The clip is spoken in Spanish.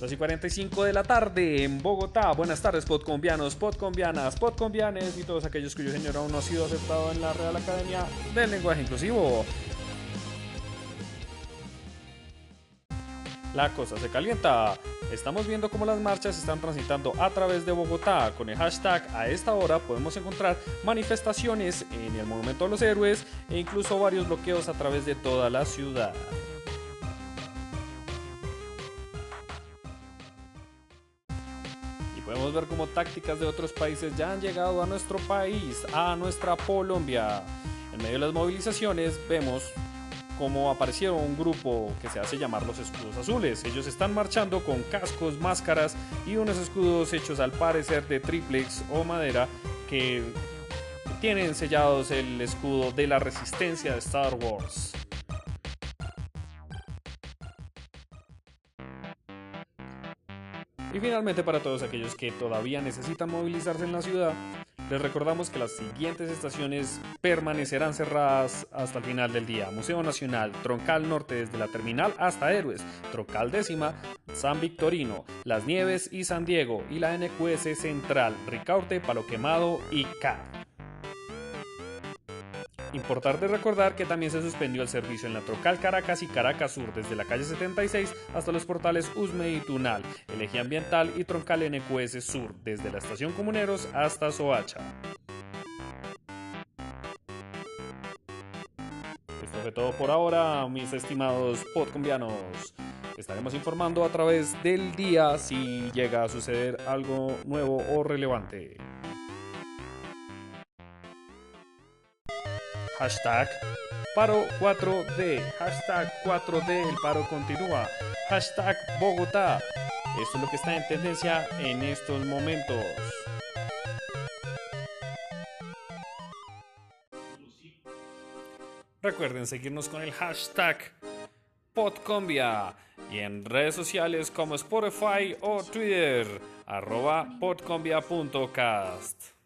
2 y 45 de la tarde en Bogotá. Buenas tardes, podcombianos, podcombianas, podcombianes y todos aquellos cuyo señor aún no ha sido aceptado en la Real Academia del Lenguaje Inclusivo. La cosa se calienta. Estamos viendo cómo las marchas están transitando a través de Bogotá. Con el hashtag a esta hora podemos encontrar manifestaciones en el Monumento a los Héroes e incluso varios bloqueos a través de toda la ciudad. Podemos ver cómo tácticas de otros países ya han llegado a nuestro país, a nuestra Colombia. En medio de las movilizaciones vemos cómo aparecieron un grupo que se hace llamar los escudos azules. Ellos están marchando con cascos, máscaras y unos escudos hechos al parecer de triplex o madera que tienen sellados el escudo de la resistencia de Star Wars. Y finalmente para todos aquellos que todavía necesitan movilizarse en la ciudad, les recordamos que las siguientes estaciones permanecerán cerradas hasta el final del día. Museo Nacional, Troncal Norte desde la terminal hasta Héroes, Troncal Décima, San Victorino, Las Nieves y San Diego y la NQS Central, Ricaurte, Palo Quemado y CAD. Importante recordar que también se suspendió el servicio en la Trocal Caracas y Caracas Sur desde la calle 76 hasta los portales Usme y Tunal, el eje ambiental y Troncal NQS Sur desde la estación Comuneros hasta Soacha. Esto fue todo por ahora, mis estimados podcombianos. Estaremos informando a través del día si llega a suceder algo nuevo o relevante. Hashtag paro 4D. Hashtag 4D. El paro continúa. Hashtag Bogotá. Esto es lo que está en tendencia en estos momentos. Recuerden seguirnos con el hashtag Podcombia y en redes sociales como Spotify o Twitter, arroba podcombia.cast.